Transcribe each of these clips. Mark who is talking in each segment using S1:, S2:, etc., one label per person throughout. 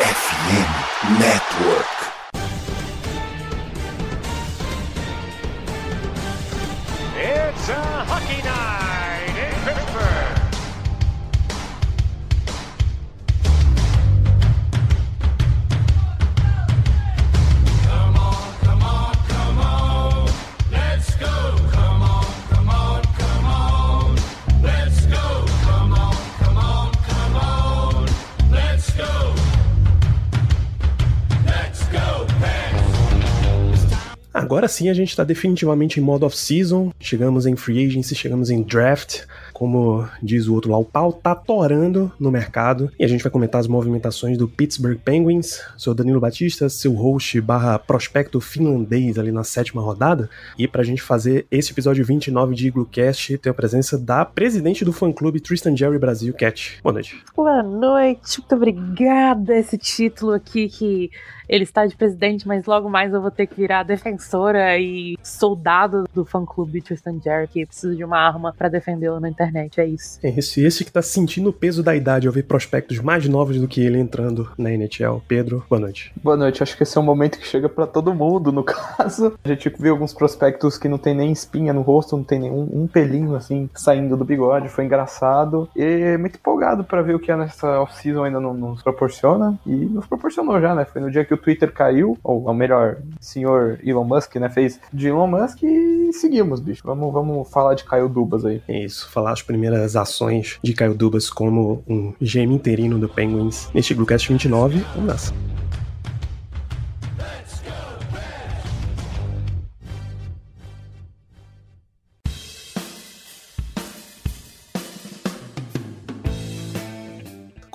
S1: FM Network.
S2: Agora sim a gente está definitivamente em modo off-season, chegamos em free agency, chegamos em draft, como diz o outro lá, o pau tá torando no mercado e a gente vai comentar as movimentações do Pittsburgh Penguins. Sou Danilo Batista, seu host barra prospecto finlandês ali na sétima rodada e pra gente fazer esse episódio 29 de Iglocast tem a presença da presidente do fã-clube Tristan Jerry Brasil, Cat. Boa noite.
S3: Boa noite, muito obrigada. Esse título aqui que ele está de presidente, mas logo mais eu vou ter que virar defensora e soldado do fã-clube Tristan Jerry, que precisa de uma arma para defendê-lo na internet. É isso.
S2: É esse, esse que tá sentindo o peso da idade ao ver prospectos mais novos do que ele entrando na NHL. Pedro, boa noite.
S4: Boa noite, acho que esse é um momento que chega pra todo mundo, no caso. A gente viu alguns prospectos que não tem nem espinha no rosto, não tem nenhum um pelinho assim saindo do bigode, foi engraçado. E muito empolgado pra ver o que a nessa off-season ainda não nos proporciona. E nos proporcionou já, né? Foi no dia que o Twitter caiu, ou, ou melhor, senhor Elon Musk, né? Fez de Elon Musk e seguimos, bicho. Vamos, vamos falar de Caio Dubas aí.
S2: É isso, falar as primeiras ações de Caio Dubas como um GM interino do Penguins neste Bluecast 29. Vamos nessa.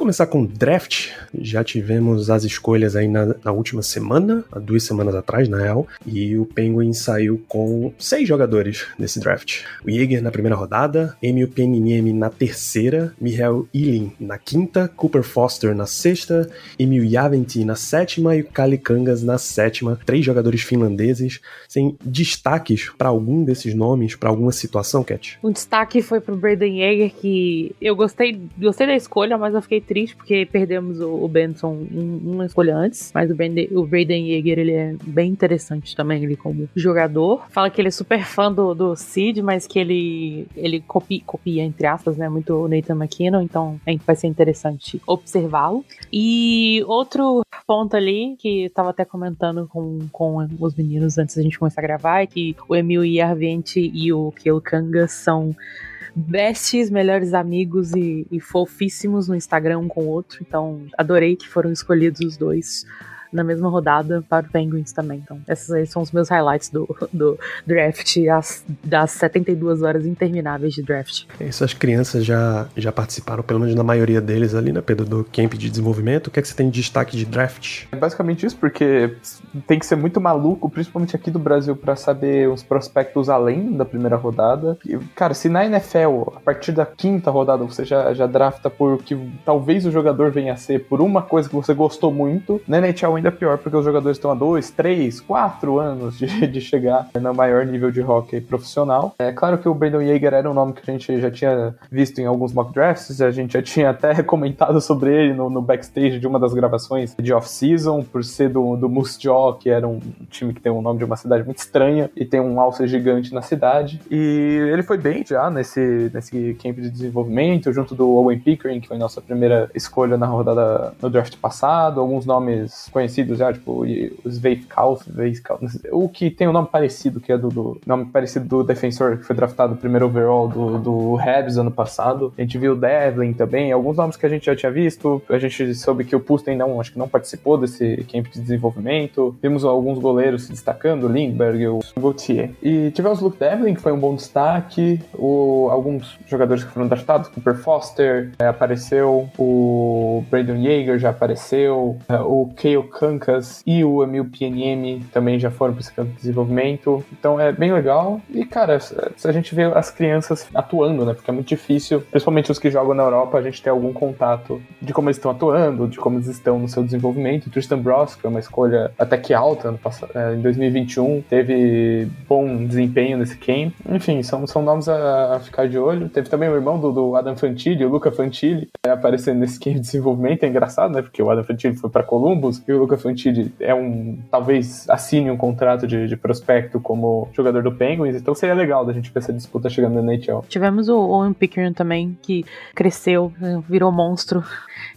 S2: Começar com draft. Já tivemos as escolhas aí na, na, última semana, há duas semanas atrás, na real, e o Penguin saiu com seis jogadores nesse draft. O Jäger na primeira rodada, Emil Peniniemi na terceira, Mihail Ilin na quinta, Cooper Foster na sexta, Emil Javenti na sétima e Kali Kangas na sétima. Três jogadores finlandeses, sem destaques para algum desses nomes, para alguma situação, Cat?
S3: Um destaque foi pro Braden Yeager, que eu gostei, gostei da escolha, mas eu fiquei triste porque perdemos o, o Benson uma escolha antes, mas o, Brandon, o Braden Yeager ele é bem interessante também, ele como jogador. Fala que ele é super fã do, do Sid, mas que ele, ele copia, copia, entre aspas, né, muito o Nathan McKinnon, então vai ser interessante observá-lo. E outro ponto ali, que eu tava até comentando com, com os meninos antes da gente começar a gravar, é que o Emil Yarvente e o Kale Kanga são besties, melhores amigos e, e fofíssimos no Instagram um com o outro. Então, adorei que foram escolhidos os dois na mesma rodada para o Penguins também. Então, esses aí são os meus highlights do, do draft, as, das 72 horas intermináveis de draft.
S2: Essas crianças já, já participaram, pelo menos na maioria deles ali, né, Pedro, do camp de desenvolvimento. O que é que você tem de destaque de draft?
S4: É basicamente isso, porque tem que ser muito maluco, principalmente aqui do Brasil, para saber os prospectos além da primeira rodada. E, cara, se na NFL, a partir da quinta rodada, você já, já drafta por que talvez o jogador venha a ser por uma coisa que você gostou muito, na NHL ainda é pior, porque os jogadores estão a dois, três, quatro anos de, de chegar no maior nível de hockey profissional. É claro que o Brandon Yeager era um nome que a gente já tinha visto em alguns mock drafts, a gente já tinha até comentado sobre ele no, no backstage de uma das gravações de off-season, por ser do, do Moose Jaw, que era um time que tem o um nome de uma cidade muito estranha e tem um alce gigante na cidade. E ele foi bem já nesse, nesse camp de desenvolvimento, junto do Owen Pickering, que foi nossa primeira escolha na rodada no draft passado, alguns nomes conhecidos conhecidos já, tipo o Sveifkaus, o que tem um nome parecido, que é do, do, nome parecido do defensor que foi draftado primeiro overall do, do Habs ano passado. A gente viu o Devlin também, alguns nomes que a gente já tinha visto. A gente soube que o Pusten não, acho que não participou desse camp de desenvolvimento. Vimos alguns goleiros se destacando, Lindbergh e o Gauthier. E tivemos o Luke Devlin, que foi um bom destaque. O, alguns jogadores que foram draftados, Cooper Foster é, apareceu, o Brandon Yeager já apareceu, é, o Kale Kansas e o Emil PNM também já foram para esse campo de desenvolvimento. Então é bem legal. E, cara, a gente vê as crianças atuando, né? Porque é muito difícil, principalmente os que jogam na Europa, a gente ter algum contato de como eles estão atuando, de como eles estão no seu desenvolvimento. O Tristan Bross, que é uma escolha até que alta no passado, é, em 2021, teve bom desempenho nesse camp. Enfim, são, são nomes a, a ficar de olho. Teve também o irmão do, do Adam Fantilli, o Luca Fantilli, é, aparecendo nesse camp de desenvolvimento. É engraçado, né? Porque o Adam Fantilli foi para Columbus e o Luca Fantilli é um. talvez assine um contrato de, de prospecto como jogador do Penguins. Então seria legal da gente ver essa disputa chegando na NHL.
S3: Tivemos o Owen Pickering também, que cresceu, virou monstro.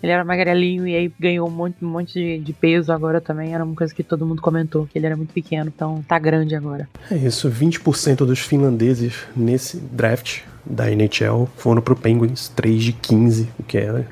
S3: Ele era magrelinho e aí ganhou um monte, um monte de, de, peso agora também. Era uma coisa que todo mundo comentou, que ele era muito pequeno, então tá grande agora.
S2: É isso, 20% dos finlandeses nesse draft da NHL foram pro Penguins, 3 de 15, o que é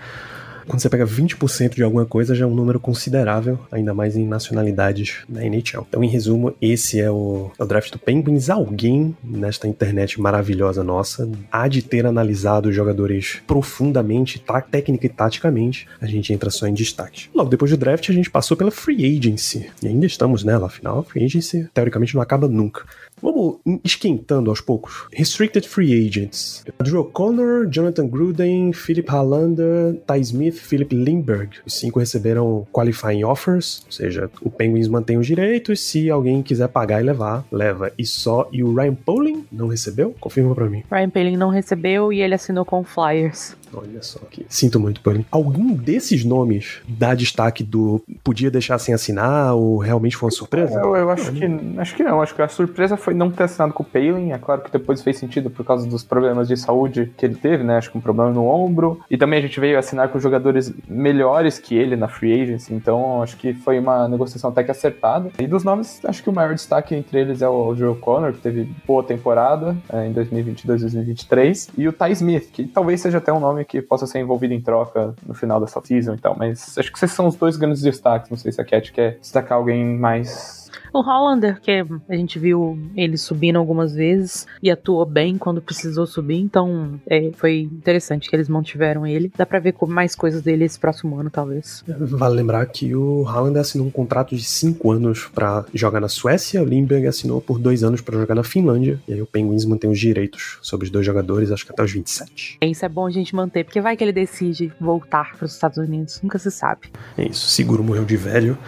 S2: quando você pega 20% de alguma coisa, já é um número considerável, ainda mais em nacionalidades da NHL. Então, em resumo, esse é o, é o draft do Penguins. Alguém nesta internet maravilhosa nossa há de ter analisado os jogadores profundamente, tá, técnica e taticamente. A gente entra só em destaque. Logo depois do draft, a gente passou pela free agency. E ainda estamos nela, afinal, a free agency teoricamente não acaba nunca. Vamos esquentando aos poucos. Restricted Free Agents. Drew O'Connor, Jonathan Gruden, Philip Hallander, Ty Smith, Philip Lindbergh. Os cinco receberam qualifying offers, ou seja, o Penguins mantém os direitos, se alguém quiser pagar e levar, leva. E só. E o Ryan Poling não recebeu? Confirma para mim.
S3: Ryan Poling não recebeu e ele assinou com Flyers.
S2: Olha só que. Sinto muito, Poling. Algum desses nomes dá destaque do podia deixar sem assinar ou realmente foi uma surpresa?
S4: Eu, eu acho, que, acho que não. Acho que a surpresa foi não ter assinado com o Palin. É claro que depois fez sentido por causa dos problemas de saúde que ele teve, né? Acho que um problema no ombro. E também a gente veio assinar com jogadores melhores que ele na free agency. Então acho que foi uma negociação até que acertada. E dos nomes, acho que o maior destaque entre eles é o Joe Connor, que teve boa temporada é, em 2022 2023. E o Ty Smith, que talvez seja até um nome que possa ser envolvido em troca no final dessa season e tal. Mas acho que esses são os dois grandes destaques. Não sei se a Cat quer destacar alguém mais
S3: o Hollander, que a gente viu ele subindo algumas vezes e atuou bem quando precisou subir, então é, foi interessante que eles mantiveram ele. Dá pra ver mais coisas dele esse próximo ano, talvez.
S2: Vale lembrar que o Hollander assinou um contrato de 5 anos para jogar na Suécia, o Lindbergh assinou por 2 anos para jogar na Finlândia, e aí o Penguins mantém os direitos sobre os dois jogadores, acho que até os 27.
S3: É, isso é bom a gente manter, porque vai que ele decide voltar para os Estados Unidos, nunca se sabe.
S2: É isso, seguro morreu de velho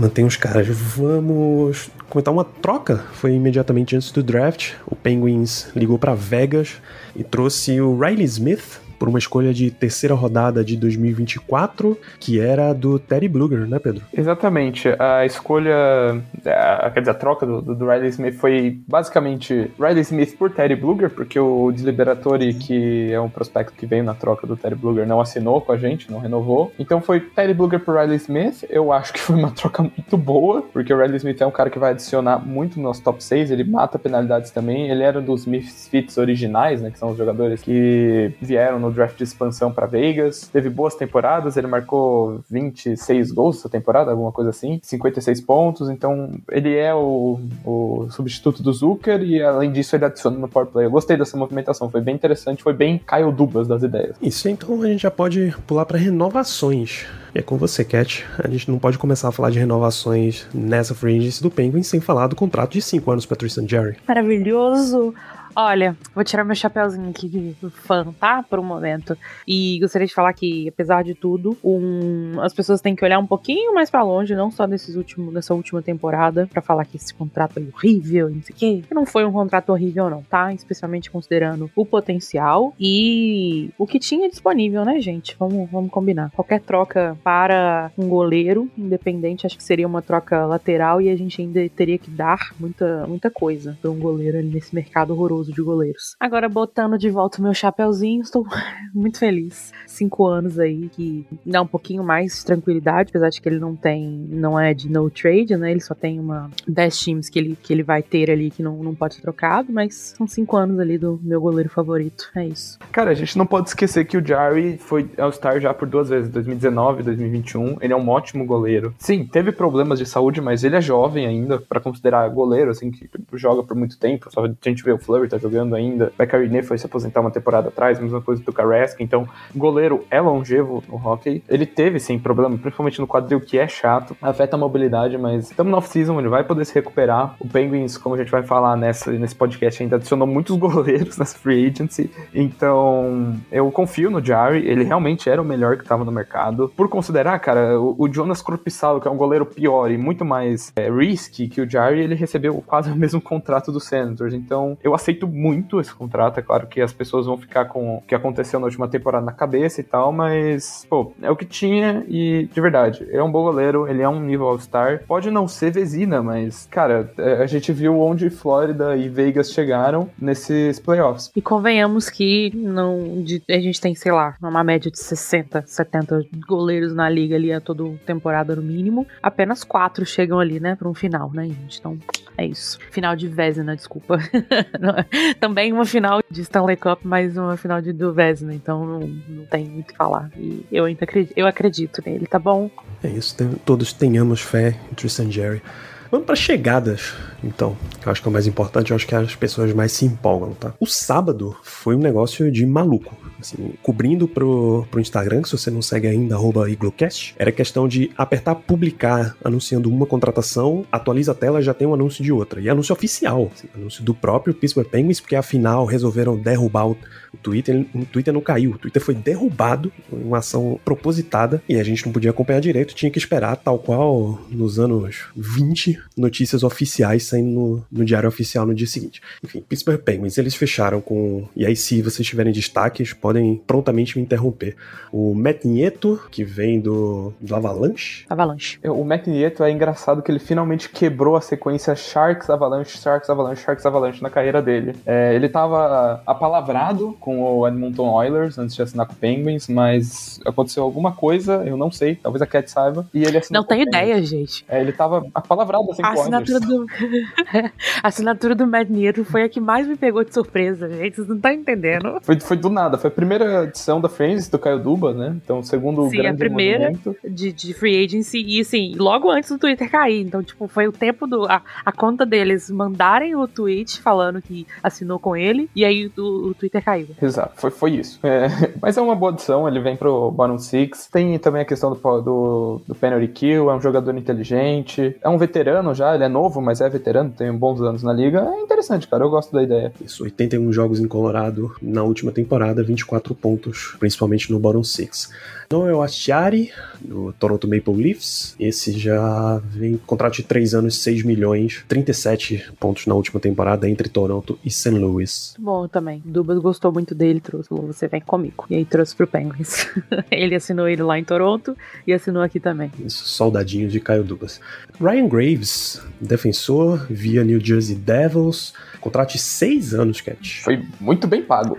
S2: mantém os caras. Vamos comentar uma troca. Foi imediatamente antes do draft. O Penguins ligou para Vegas e trouxe o Riley Smith, por uma escolha de terceira rodada de 2024, que era do Terry Bluger, né, Pedro?
S4: Exatamente. A escolha, a, quer dizer, a troca do, do, Riley Smith foi basicamente Riley Smith por Terry Bluger, porque o Deliberatori, que é um prospecto que veio na troca do Terry Bluger, não assinou com a gente, não renovou. Então foi Terry Bluger por Riley Smith. Eu acho que foi uma troca muito boa, porque o Riley Smith é um cara que vai adicionar muito no nosso top 6, ele mata penalidades também. Ele era dos Misfits originais, né, que são os jogadores que vieram no draft de expansão para Vegas. Teve boas temporadas, ele marcou 26 gols essa temporada, alguma coisa assim, 56 pontos. Então, ele é o, o substituto do Zucker e, além disso, ele adiciona no power play. Eu gostei dessa movimentação, foi bem interessante, foi bem Caio Dubas das ideias.
S2: Isso, então a gente já pode pular para renovações. E é com você, Cat. A gente não pode começar a falar de renovações nessa free agency do Penguin sem falar do contrato de 5 anos para Tristan Jerry.
S3: Maravilhoso! Olha, vou tirar meu chapéuzinho aqui de fã, tá? Por um momento. E gostaria de falar que, apesar de tudo, um, as pessoas têm que olhar um pouquinho mais para longe, não só nesses últimos, nessa última temporada, para falar que esse contrato é horrível, não sei o quê. Não foi um contrato horrível, não, tá? Especialmente considerando o potencial e o que tinha disponível, né, gente? Vamos, vamos combinar. Qualquer troca para um goleiro, independente, acho que seria uma troca lateral e a gente ainda teria que dar muita, muita coisa para um goleiro ali nesse mercado horroroso de goleiros. Agora, botando de volta o meu chapéuzinho, estou muito feliz. Cinco anos aí que dá um pouquinho mais de tranquilidade, apesar de que ele não tem, não é de no trade, né? Ele só tem uma 10 times que ele, que ele vai ter ali que não, não pode ser trocado, mas são cinco anos ali do meu goleiro favorito. É isso.
S4: Cara, a gente não pode esquecer que o Jarry foi All-Star já por duas vezes, 2019 e 2021. Ele é um ótimo goleiro. Sim, teve problemas de saúde, mas ele é jovem ainda para considerar goleiro, assim, que joga por muito tempo. Só a gente vê o Flurry tá jogando ainda. Beccarinê foi se aposentar uma temporada atrás, mesma coisa do Kareska. Então, goleiro é longevo no hockey. Ele teve, sim, problema, principalmente no quadril, que é chato, afeta a mobilidade, mas estamos no off-season, ele vai poder se recuperar. O Penguins, como a gente vai falar nessa, nesse podcast, ainda adicionou muitos goleiros nessa free agency. Então, eu confio no Jari, ele realmente era o melhor que estava no mercado. Por considerar, cara, o, o Jonas Corpissalo, que é um goleiro pior e muito mais é, risky que o Jari, ele recebeu quase o mesmo contrato do Senators. Então, eu aceito muito esse contrato. É claro que as pessoas vão ficar com o que aconteceu na última temporada na cabeça e tal, mas, pô, é o que tinha e, de verdade, ele é um bom goleiro, ele é um nível All-Star. Pode não ser Vezina, mas, cara, é, a gente viu onde Flórida e Vegas chegaram nesses playoffs.
S3: E convenhamos que não, a gente tem, sei lá, uma média de 60, 70 goleiros na liga ali a toda temporada no mínimo. Apenas quatro chegam ali, né, para um final, né, gente? Então, é isso. Final de Vezina, desculpa. Também uma final de Stanley Cup, mas uma final de, do Vezina, então não, não tem muito o que falar. E eu ainda acredito, eu acredito nele, tá bom?
S2: É isso, todos tenhamos fé em Tristan Jerry. Vamos para chegadas, então. Eu acho que é o mais importante, eu acho que as pessoas mais se empolgam, tá? O sábado foi um negócio de maluco. Assim, cobrindo pro, pro Instagram, se você não segue ainda, iglocast, era questão de apertar publicar, anunciando uma contratação, atualiza a tela, já tem um anúncio de outra. E anúncio oficial, assim, anúncio do próprio Pittsburgh Penguins, porque afinal resolveram derrubar o, o Twitter. O Twitter não caiu, o Twitter foi derrubado, uma ação propositada, e a gente não podia acompanhar direito, tinha que esperar, tal qual nos anos 20, notícias oficiais saindo no, no diário oficial no dia seguinte. Enfim, Pittsburgh Penguins, eles fecharam com. E aí, se vocês tiverem destaques, podem prontamente me interromper. O Matt Nieto, que vem do, do Avalanche.
S3: Avalanche.
S4: O Matt Nieto é engraçado que ele finalmente quebrou a sequência Sharks Avalanche, Sharks Avalanche, Sharks Avalanche na carreira dele. É, ele tava apalavrado com o Edmonton Oilers antes de assinar com o Penguins, mas aconteceu alguma coisa, eu não sei, talvez a Cat saiba, e ele assinou
S3: Não tenho ideia, gente.
S4: É, ele tava apalavrado assim
S3: A
S4: com o
S3: assinatura
S4: Oilers.
S3: do, a assinatura do Matt Nieto foi a que mais me pegou de surpresa, gente. Vocês não estão entendendo.
S4: Foi, foi do nada, foi primeira edição da Friends do Caio Duba, né? Então, segundo o
S3: Sim, a
S4: grande
S3: primeira.
S4: movimento.
S3: De, de free agency e assim, logo antes do Twitter cair. Então, tipo, foi o tempo do. A, a conta deles mandarem o tweet falando que assinou com ele, e aí o, o Twitter caiu.
S4: Exato, foi, foi isso. É, mas é uma boa adição, ele vem pro bottom six. Tem também a questão do, do, do penalty kill, é um jogador inteligente, é um veterano já, ele é novo, mas é veterano, tem bons anos na liga. É interessante, cara, eu gosto da ideia.
S2: Isso, 81 jogos em Colorado na última temporada, 24 pontos, principalmente no bottom six. Noel Astiari, do Toronto Maple Leafs. Esse já vem com contrato de 3 anos, 6 milhões, 37 pontos na última temporada entre Toronto e St. Louis.
S3: Bom também. Dubas gostou muito dele, trouxe. Você vem comigo. E aí trouxe pro Penguins. ele assinou ele lá em Toronto e assinou aqui também.
S2: Isso, soldadinho de Caio Dubas. Ryan Graves, defensor, via New Jersey Devils. Contrato de 6 anos, Cat.
S4: Foi muito bem pago.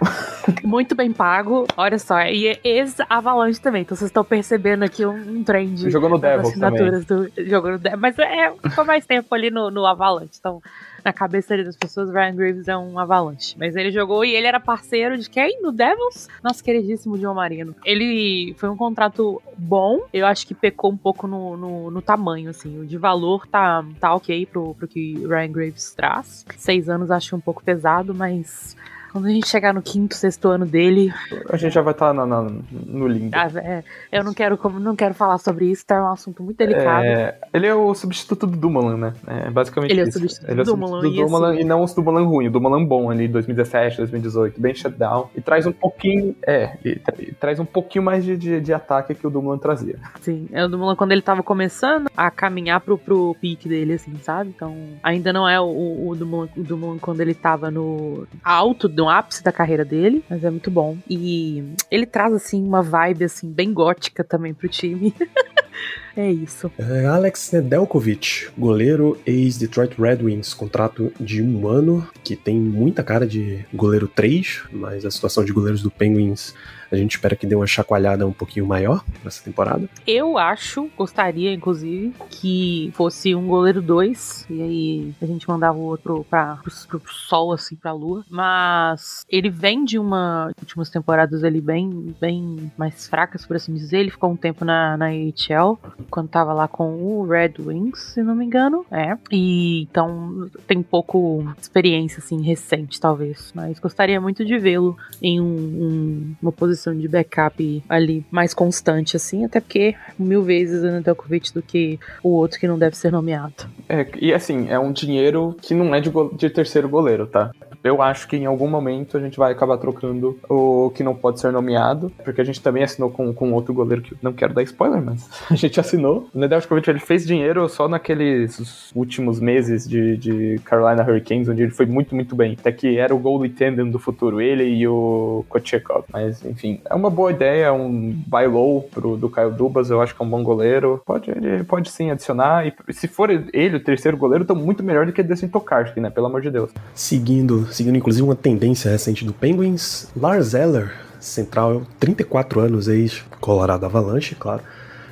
S3: Muito bem pago. Olha só, e é ex-Avalanche também. Então vocês estão percebendo aqui um, um trend.
S4: Jogou no
S3: das
S4: Devils também.
S3: assinaturas do Jogou no Devils. Mas é, ficou mais tempo ali no, no Avalanche. Então, na cabeça das pessoas, Ryan Graves é um Avalanche. Mas ele jogou e ele era parceiro de quem? No Devils? Nosso queridíssimo John Marino. Ele foi um contrato bom. Eu acho que pecou um pouco no, no, no tamanho, assim. O de valor tá, tá ok pro, pro que Ryan Graves traz. Seis anos acho um pouco pesado, mas. Quando a gente chegar no quinto, sexto ano dele,
S4: A gente já vai estar no limbo.
S3: ah, é, eu não quero, como- não quero falar sobre isso, tá? É um assunto muito delicado.
S4: É, ele é o substituto do Dumoulin, né? É basicamente
S3: Ele é o
S4: isso.
S3: substituto
S4: ele é o
S3: do
S4: substituto
S3: Dumoulin,
S4: do
S3: e
S4: Dumoulin
S3: assim-
S4: e não o Dumoulin ruim, o Dumoulin bom ali, 2017, 2018, bem shutdown. E traz um pouquinho, é, e tra- e traz um pouquinho mais de, de, de ataque que o Dumoulin trazia.
S3: Sim, é o Dumoulin quando ele tava começando a caminhar pro, pro pique dele, assim, sabe? Então, ainda não é o, o, Dumoulin, o Dumoulin quando ele tava no alto, no ápice da carreira dele, mas é muito bom. E ele traz, assim, uma vibe, assim, bem gótica também pro time. é isso.
S2: É, Alex Nedeljkovic, goleiro ex-Detroit Red Wings, contrato de um ano, que tem muita cara de goleiro 3, mas a situação de goleiros do Penguins a gente espera que dê uma chacoalhada um pouquinho maior nessa temporada.
S3: Eu acho, gostaria, inclusive, que fosse um goleiro 2, e aí a gente mandava o outro pra, pro, pro sol, assim, pra lua. Mas ele vem de uma. últimas temporadas ali bem, bem mais fracas, por assim dizer. Ele ficou um tempo na, na AHL. quando tava lá com o Red Wings, se não me engano. É. E então tem pouco experiência, assim, recente, talvez. Mas gostaria muito de vê-lo em um, um, uma de backup ali mais constante, assim, até porque mil vezes o Nedeljkovic do que o outro que não deve ser nomeado.
S4: É, e assim, é um dinheiro que não é de, de terceiro goleiro, tá? Eu acho que em algum momento a gente vai acabar trocando o que não pode ser nomeado, porque a gente também assinou com, com outro goleiro que não quero dar spoiler, mas a gente assinou. O Nedeljkovic ele fez dinheiro só naqueles últimos meses de, de Carolina Hurricanes, onde ele foi muito, muito bem. Até que era o goalie tandem do futuro, ele e o Kochekov. Mas, enfim, é uma boa ideia, é um buy low pro, do Kyle Dubas, eu acho que é um bom goleiro. Pode, ele pode sim adicionar, e se for ele o terceiro goleiro, tô muito melhor do que Destin Tokarski, né? Pelo amor de Deus.
S2: Seguindo seguindo inclusive uma tendência recente do Penguins. Lars Eller, central, 34 anos, ex-Colorado Avalanche, claro.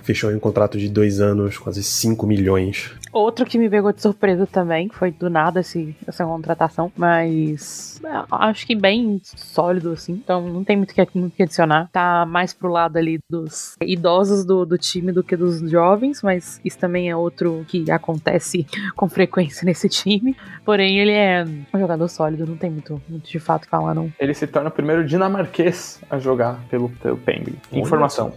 S2: Fechou um contrato de dois anos, quase 5 milhões
S3: Outro que me pegou de surpresa também, foi do nada esse, essa contratação, mas é, acho que bem sólido, assim, então não tem muito que, muito que adicionar. Tá mais pro lado ali dos idosos do, do time do que dos jovens, mas isso também é outro que acontece com frequência nesse time. Porém, ele é um jogador sólido, não tem muito, muito de fato falar, não.
S4: Ele se torna o primeiro dinamarquês a jogar pelo, pelo Penguin. Informação.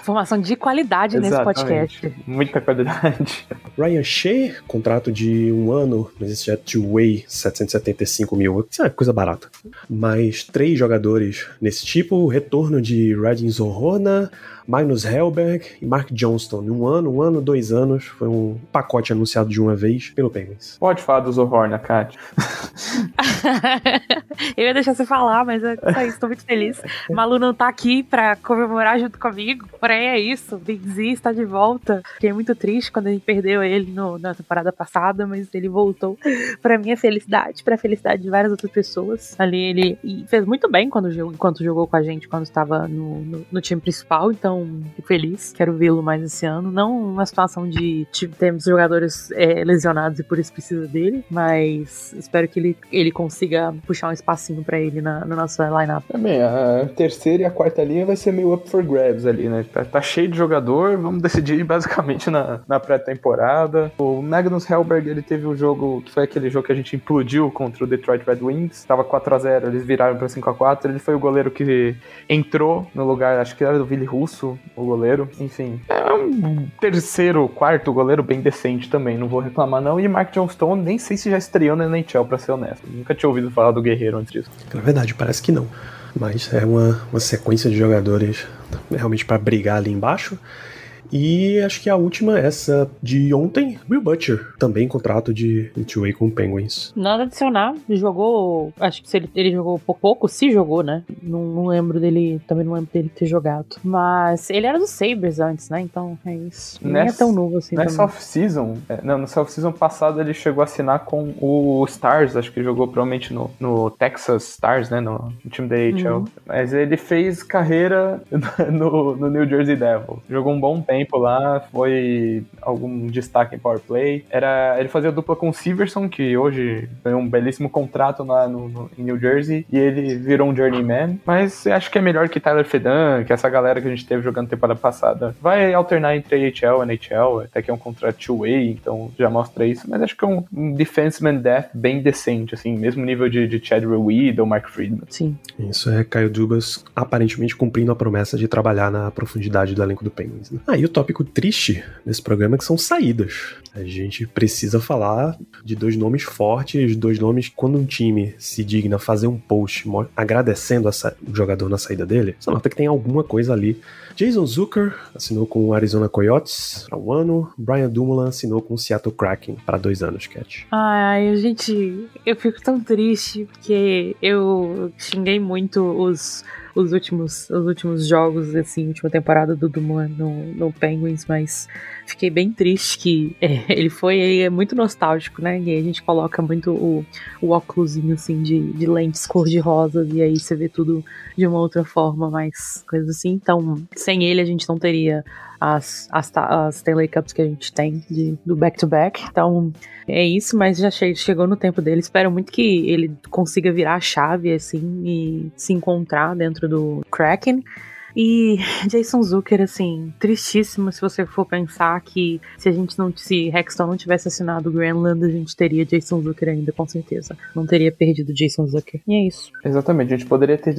S3: Informação de qualidade nesse podcast.
S4: Muita qualidade.
S2: Ryan Shea, contrato de um ano, mas é two-way, 775 mil. Isso é coisa barata. Mais três jogadores nesse tipo, retorno de Radin Zohorna, Magnus Hellberg e Mark Johnston. Um ano, um ano, dois anos. Foi um pacote anunciado de uma vez pelo Penguins.
S4: Pode falar do Zohorna, Kat.
S3: eu ia deixar você falar, mas é só isso, tô muito feliz. Malu não tá aqui pra comemorar junto comigo, porém é isso. Big Z está de volta. Fiquei muito triste quando a gente perdeu ele no, na temporada passada, mas ele voltou pra minha felicidade, pra felicidade de várias outras pessoas. Ali ele fez muito bem quando, enquanto jogou com a gente, quando estava no, no, no time principal, então fico feliz. Quero vê-lo mais esse ano. Não uma situação de tipo, termos jogadores é, lesionados e por isso precisa dele, mas espero que ele, ele consiga puxar um espacinho para ele na, na nossa lineup.
S4: Também, a terceira e a quarta linha vai ser meio up for grabs ali, né? Tá, tá cheio de jogador, vamos decidir basicamente na, na pré-temporada. O Magnus Hellberg, ele teve o um jogo, que foi aquele jogo que a gente implodiu contra o Detroit Red Wings, tava 4x0, eles viraram pra 5x4, ele foi o goleiro que entrou no lugar, acho que era do Vili Russo, o goleiro. Enfim, é um terceiro, quarto goleiro bem decente também, não vou reclamar não. E Mark Johnstone, nem sei se já estreou na NHL, pra ser honesto. Nunca tinha ouvido falar do Guerreiro antes disso.
S2: Na verdade, parece que não. Mas é uma, uma sequência de jogadores realmente para brigar ali embaixo. E acho que a última, essa de ontem, Will Butcher, também contrato de two-way com Penguins.
S3: Nada adicionar, jogou, acho que se ele, ele jogou pouco, pouco, se jogou, né? Não, não, lembro dele, também não lembro dele ter jogado. Mas ele era do Sabres antes, né? Então é isso. Nessa, Nem é tão novo assim
S4: Nessa off-season, é, não, nessa off-season passada ele chegou a assinar com o Stars, acho que ele jogou provavelmente no, no Texas Stars, né? No, no time da AHL. Uhum. Mas ele fez carreira no, no New Jersey Devil. Jogou um bom tempo tempo lá, foi algum destaque em Power Play. Era, ele fazia dupla com o Severson, que hoje ganhou um belíssimo contrato lá no, no, em New Jersey, e ele virou um journeyman. Mas acho que é melhor que Tyler Fedan, que essa galera que a gente teve jogando temporada passada. Vai alternar entre AHL e NHL, até que é um contrato two-way, então já mostra isso. Mas acho que é um, um defenseman death bem decente, assim, mesmo nível de, de Chad Reed ou Mark Friedman.
S3: Sim.
S2: Isso é Kyle Dubas aparentemente cumprindo a promessa de trabalhar na profundidade do elenco do Penguins. Né? Ah, e o tópico triste nesse programa que são saídas. A gente precisa falar de dois nomes fortes, dois nomes quando um time se digna fazer um post agradecendo o jogador na saída dele, você nota que tem alguma coisa ali. Jason Zucker assinou com o Arizona Coyotes para um ano, Brian Dumoulin assinou com o Seattle Kraken para dois anos, Cat.
S3: Ai, gente, eu fico tão triste porque eu xinguei muito os os últimos, os últimos jogos, assim, última temporada do Dumoulin no, no Penguins, mas fiquei bem triste que é, ele foi ele é muito nostálgico, né? E aí a gente coloca muito o, o óculosinho, assim, de, de lentes cor-de-rosa, e aí você vê tudo de uma outra forma, mais coisas assim. Então, sem ele a gente não teria as, as, as Stanley Cups que a gente tem de, do back-to-back. -back. Então, é isso, mas já chegou no tempo dele. Espero muito que ele consiga virar a chave, assim, e se encontrar dentro do Kraken. E Jason Zucker, assim, tristíssimo se você for pensar que se a gente não, se Hexton não tivesse assinado o Greenland, a gente teria Jason Zucker ainda, com certeza. Não teria perdido Jason Zucker. E é isso.
S4: Exatamente, a gente poderia ter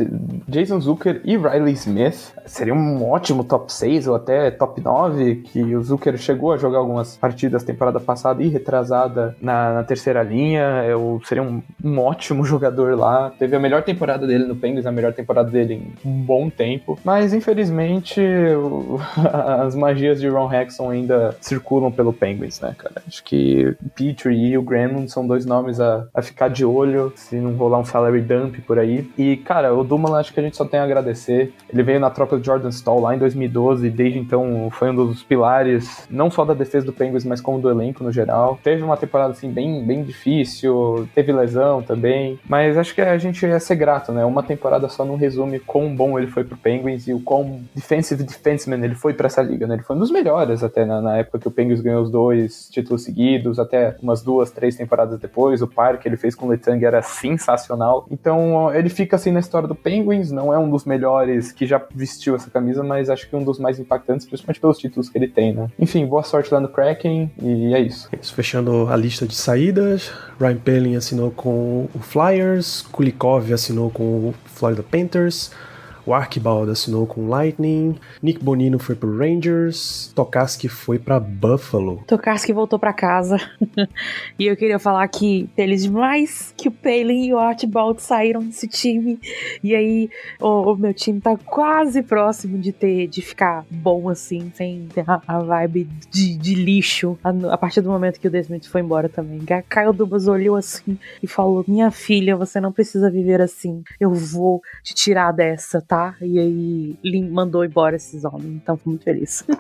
S4: Jason Zucker e Riley Smith. Seria um ótimo top 6 ou até top 9, que o Zucker chegou a jogar algumas partidas temporada passada e retrasada na, na terceira linha. Eu seria um, um ótimo jogador lá. Teve a melhor temporada dele no Penguins, a melhor temporada dele em um bom tempo. Mas infelizmente o, as magias de Ron Hexon ainda circulam pelo Penguins, né, cara? Acho que Petrie e o Granlund são dois nomes a, a ficar de olho se não rolar um salary dump por aí. E, cara, o Dumoulin acho que a gente só tem a agradecer. Ele veio na troca do Jordan Stall lá em 2012 e desde então foi um dos pilares, não só da defesa do Penguins, mas como do elenco no geral. Teve uma temporada assim bem, bem difícil, teve lesão também, mas acho que a gente ia ser grato, né? Uma temporada só não resume quão bom ele foi pro Penguins e o quão defensive defenseman ele foi para essa liga, né? Ele foi um dos melhores até na, na, época que o Penguins ganhou os dois títulos seguidos, até umas duas, três temporadas depois. O par que ele fez com o Letang era sensacional. Então ele fica assim na história do Penguins, não é um dos melhores que já vestiu essa camisa, mas acho que um dos mais impactantes, principalmente pelos títulos que ele tem, né? Enfim, boa sorte lá no Kraken e é isso.
S2: isso fechando a lista de saídas, Ryan Pelling assinou com o Flyers, Kulikov assinou com o Florida Panthers, o Archibald assinou com Lightning. Nick Bonino foi pro Rangers. Tokarski foi para Buffalo.
S3: Tokarski voltou para casa. e eu queria falar que feliz demais que o Palin e o Archibald saíram desse time. E aí o, o, meu time tá quase próximo de ter de ficar bom assim, sem ter a, a vibe de, de lixo. A, a, partir do momento que o Desmond foi embora também. Caio Dubas olhou assim e falou: Minha filha, você não precisa viver assim. Eu vou te tirar dessa, tá? Tá? E aí mandou embora esses homens. Então fui muito feliz.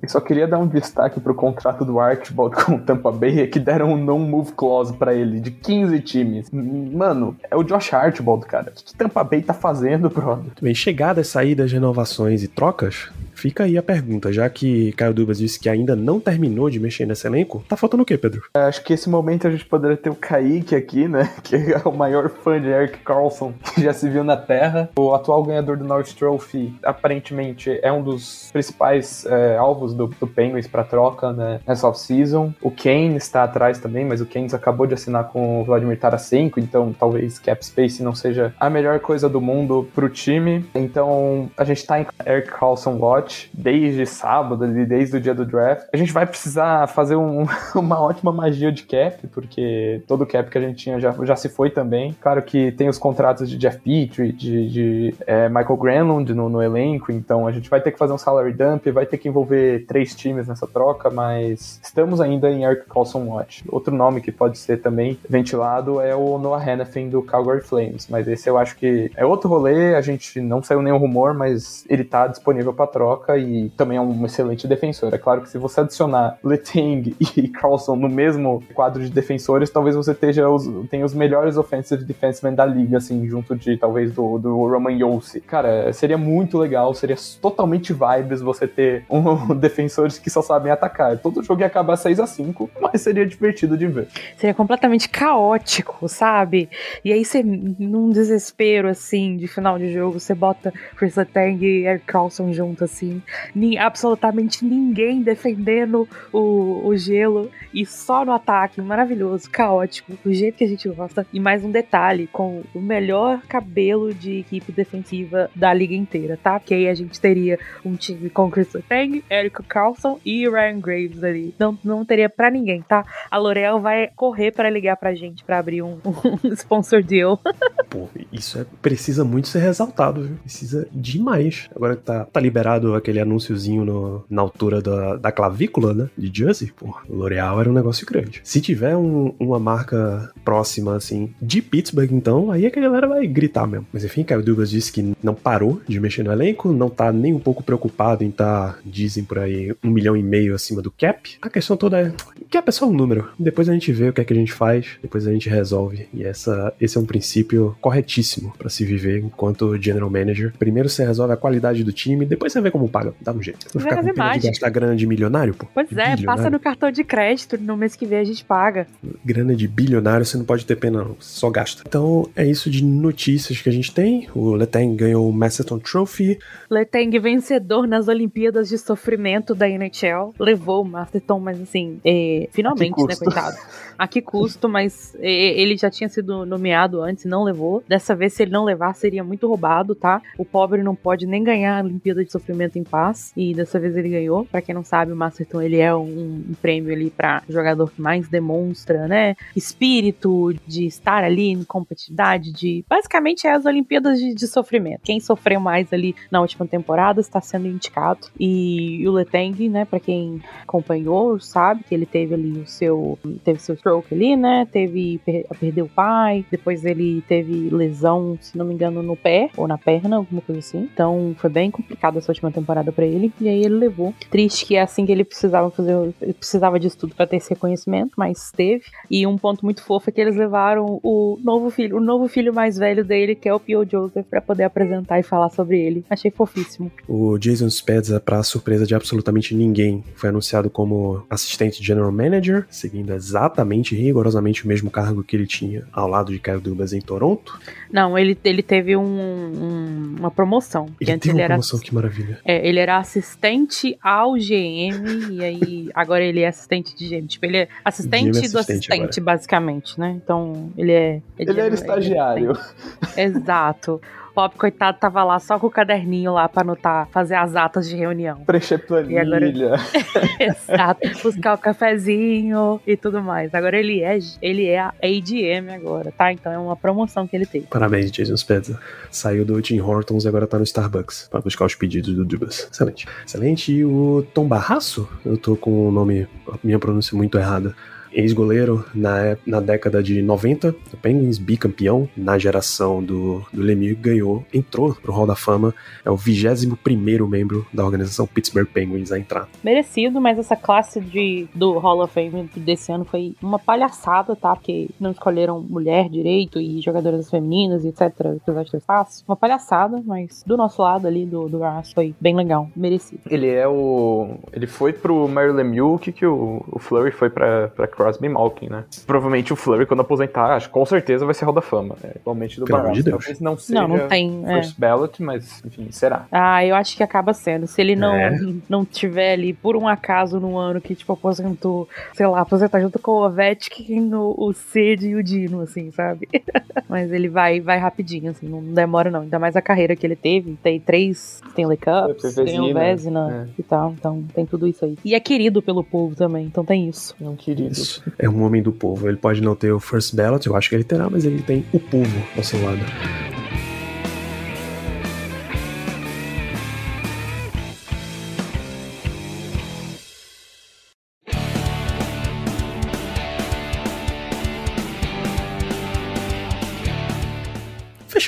S4: Eu só queria dar um destaque pro contrato do Archibald com o Tampa Bay, é que deram um non-move clause para ele de 15 times. Mano, é o Josh Archibald, cara. O que, Tampa Bay tá fazendo, brother?
S2: Bem, chegadas, saídas, renovações e trocas, Fica aí a pergunta, já que Caio Dubas disse que ainda não terminou de mexer nesse elenco, tá faltando o quê, Pedro?
S4: É, acho que esse momento a gente poderia ter o Kaique aqui, né? Que é o maior fã de Eric Carlson que já se viu na Terra. O atual ganhador do North Trophy, aparentemente, é um dos principais é, alvos do, do Penguins para troca né, nessa off-season. O Kane está atrás também, mas o Kane acabou de assinar com o Vladimir Tarasenko, então talvez cap space não seja a melhor coisa do mundo pro time. Então a gente tá em Eric Carlson watch desde sábado, desde o dia do draft. A gente vai precisar fazer um, uma ótima magia de cap, porque todo cap que a gente tinha já, já se foi também. Claro que tem os contratos de Jeff Petrie, de, de é, Michael Granlund no, no, elenco, então a gente vai ter que fazer um salary dump, vai ter que envolver três times nessa troca, mas estamos ainda em Eric Carlson Watch. Outro nome que pode ser também ventilado é o Noah Hannafin do Calgary Flames, mas esse eu acho que é outro rolê, a gente não saiu nenhum rumor, mas ele tá disponível para troca troca e também é um excelente defensor. É claro que se você adicionar Letang e Carlson no mesmo quadro de defensores, talvez você tenha os, tenha os melhores offensive defensemen da liga, assim, junto de talvez do, do Roman Yossi. Cara, seria muito legal, seria totalmente vibes você ter um defensores que só sabem atacar. Todo jogo ia acabar 6 a 5 mas seria divertido de ver.
S3: Seria completamente caótico, sabe? E aí você, num desespero, assim, de final de jogo, você bota Chris Letang e Eric Carlson junto, assim, Nem, absolutamente ninguém defendendo o, o gelo e só no ataque. Maravilhoso, caótico, do jeito que a gente gosta. E mais um detalhe: com o melhor cabelo de equipe defensiva da liga inteira, tá? Porque aí a gente teria um time com Chris Tang, Eric Carlson e Ryan Graves ali. Não, não teria para ninguém, tá? A L'Oreal vai correr para ligar pra gente para abrir um, um sponsor deal.
S2: Pô, isso é, precisa muito ser ressaltado, viu? Precisa demais. Agora que tá, tá liberado aquele anúnciozinho no, na altura da, da clavícula, né? De Jersey, pô, L'Oreal era um negócio grande. Se tiver um, uma marca próxima, assim, de Pittsburgh, então, aí é que a galera vai gritar mesmo. Mas enfim, Kyle Douglas disse que não parou de mexer no elenco, não tá nem um pouco preocupado em tá, dizem por aí, um milhão e meio acima do cap. A questão toda é, cap é só um número. Depois a gente vê o que é que a gente faz, depois a gente resolve. E essa, esse é um princípio corretíssimo para se viver enquanto general manager. Primeiro você resolve a qualidade do time, depois você vê como como paga, dá um jeito. Vou
S3: Vai
S2: ficar com
S3: fazer
S2: pena de gastar grana de milionário, pô.
S3: Pois
S2: De
S3: é, passa no cartão de crédito, no mês que vem a gente paga.
S2: Grana de bilionário, você não pode ter pena, não. Você só gasta. Então, é isso de notícias que a gente tem. O Letang ganhou o Macedown Trophy.
S3: Letang vencedor nas Olimpíadas de Sofrimento da NHL. Levou o Masterton, mas assim, é, finalmente, né, coitado. A que custo, mas é, ele já tinha sido nomeado antes e não levou. Dessa vez, se ele não levar, seria muito roubado, tá? O pobre não pode nem ganhar a Olimpíada de Sofrimento em paz. E dessa vez ele ganhou. Pra quem não sabe, o Masterton ele é um, um prêmio ali pra jogador que mais demonstra, né? Espírito de estar ali em competitividade, de. Basicamente é as Olimpíadas de, de sofrimento. Quem sofreu mais ali na última temporada está sendo indicado. E o Letang, né, pra quem acompanhou, sabe que ele teve ali o seu. Teve seu stroke ali, né? Teve. per- Perdeu o pai. Depois ele teve lesão, se não me engano, no pé ou na perna, alguma coisa assim. Então foi bem complicado essa última temporada pra ele. E aí ele levou. Triste que é assim que ele precisava fazer. Ele precisava disso tudo pra ter esse reconhecimento, mas teve. E um ponto muito fofo é que eles levaram o novo filho, o novo filho mais velho dele, que é o Pio Joseph, pra poder apresentar e falar sobre ele. Achei fofíssimo.
S2: O Jason Spezza, para surpresa de absolutamente ninguém, foi anunciado como assistente general manager, seguindo exatamente, rigorosamente o mesmo cargo que ele tinha ao lado de Kyle Dubas em Toronto.
S3: Não, ele, ele teve um- um- uma promoção.
S2: Ele teve
S3: ele
S2: uma
S3: era
S2: promoção, que maravilha.
S3: É, ele era assistente ao GM e aí agora ele é assistente de GM. Tipo, ele é assistente
S2: GM
S3: do
S2: assistente
S3: assistente, basicamente, né? Então, ele é. é
S4: Ele
S3: general-
S4: era estagiário.
S3: assistente. Exato. O pobre coitado tava lá só com o caderninho lá pra anotar, fazer as atas de reunião.
S4: Preencher planilha.
S3: Exato. Buscar o cafezinho e tudo mais. Agora ele é, ele é a ADM agora, tá? Então é uma promoção que ele teve.
S2: Parabéns, Jason Spezza. Saiu do Tim Hortons e agora tá no Starbucks para buscar os pedidos do Dubas. Excelente. Excelente. E o Tom Barraço? Eu tô com o nome, a minha pronúncia muito errada. Ex-goleiro na, ép- na década de 90, o Penguins bicampeão na geração do, do Lemieux, ganhou, entrou pro Hall da Fama, é o 21 membro da organização Pittsburgh Penguins a entrar.
S3: merecido, mas essa classe de, do Hall of Fame desse ano foi uma palhaçada, tá? Porque não escolheram mulher direito e jogadoras femininas e etc. Apesar de ter espaço. Uma palhaçada, mas do nosso lado ali, do, do Ras, foi bem legal. Merecido.
S4: Ele é o. Ele foi pro Mary Lemieux, o que, que o, o Flurry foi pra, pra Crosby Malkin, né? Provavelmente o Flurry, quando aposentar, acho que com certeza vai ser Hall da Fama. É, igualmente do Barras.
S2: de Deus.
S4: Talvez não seja
S3: Não, não tem. é.
S4: first ballot, mas enfim, será.
S3: Ah, eu acho que acaba sendo. Se ele não,
S2: É.
S3: não tiver ali, por um acaso, no ano que, tipo, aposentou, sei lá, aposentar junto com o Ovechkin, o, o Sid e o Dino, assim, sabe? Mas ele vai, vai rapidinho, assim, não demora não. Ainda mais a carreira que ele teve. Tem três Stanley Cups, tem o
S4: Vezina,
S3: Vezina e tal. Então tem tudo isso aí. E é querido pelo povo também, então tem isso.
S4: Não querido.
S2: Isso. É um homem do povo. Ele pode não ter o first ballot, eu acho que ele terá, mas ele tem o povo ao seu lado.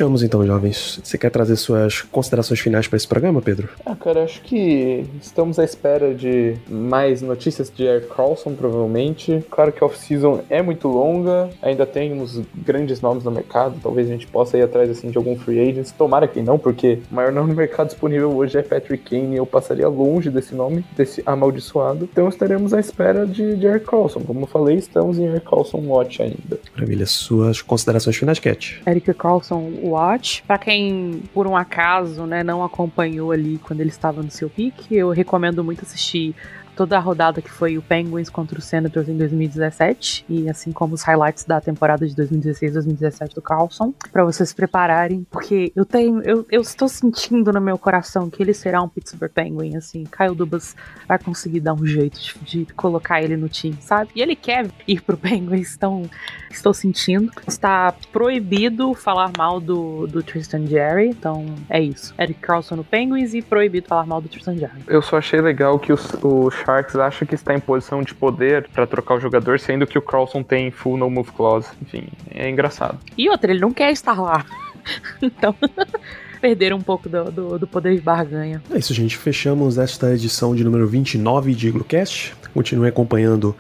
S2: Fechamos então, jovens. Você quer trazer suas considerações finais para esse programa, Pedro?
S4: Ah, cara, acho que estamos à espera de mais notícias de Eric Carlson, provavelmente. Claro que a off-season é muito longa, ainda tem uns grandes nomes no mercado, talvez a gente possa ir atrás assim, de algum free agent. Tomara que não, porque o maior nome no mercado disponível hoje é Patrick Kane e eu passaria longe desse nome, desse amaldiçoado. Então estaremos à espera de, de Eric Carlson. Como eu falei, estamos em Eric Carlson Watch ainda.
S2: Maravilha. Suas considerações finais, Cat.
S3: Eric Carlson Watch. Pra quem, por um acaso, né, não acompanhou ali quando ele estava no seu pique, eu recomendo muito assistir toda a rodada que foi o Penguins contra o Senators em 2017 e assim como os highlights da temporada de 2016-2017 do Carlson, para vocês se prepararem, porque eu tenho eu, eu estou sentindo no meu coração que ele será um Pittsburgh Penguin, assim, Kyle Dubas vai conseguir dar um jeito de, de colocar ele no time, sabe? E ele quer ir pro Penguins, então estou sentindo. Está proibido falar mal do, do Tristan Jerry, então é isso. Eric Carlson no Penguins e proibido falar mal do Tristan Jerry.
S4: Eu só achei legal que os- o Sharks acha que está em posição de poder para trocar o jogador, sendo que o Carlson tem full no move clause. Enfim, é engraçado.
S3: E outra, ele não quer estar lá. então, perderam um pouco do, do, do poder de barganha.
S2: É isso, gente. Fechamos esta edição de número 29 de Iglocast. Continue acompanhando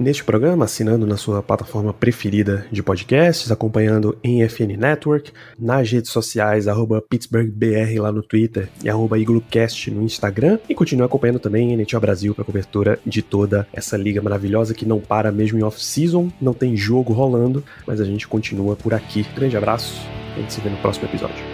S2: neste programa, assinando na sua plataforma preferida de podcasts, acompanhando em FN Network, nas redes sociais, arroba PittsburghBR lá no Twitter e arroba IgluCast no Instagram, e continue acompanhando também NHL Brasil para cobertura de toda essa liga maravilhosa que não para mesmo em off-season, não tem jogo rolando, mas a gente continua por aqui. Grande abraço, a gente se vê no próximo episódio.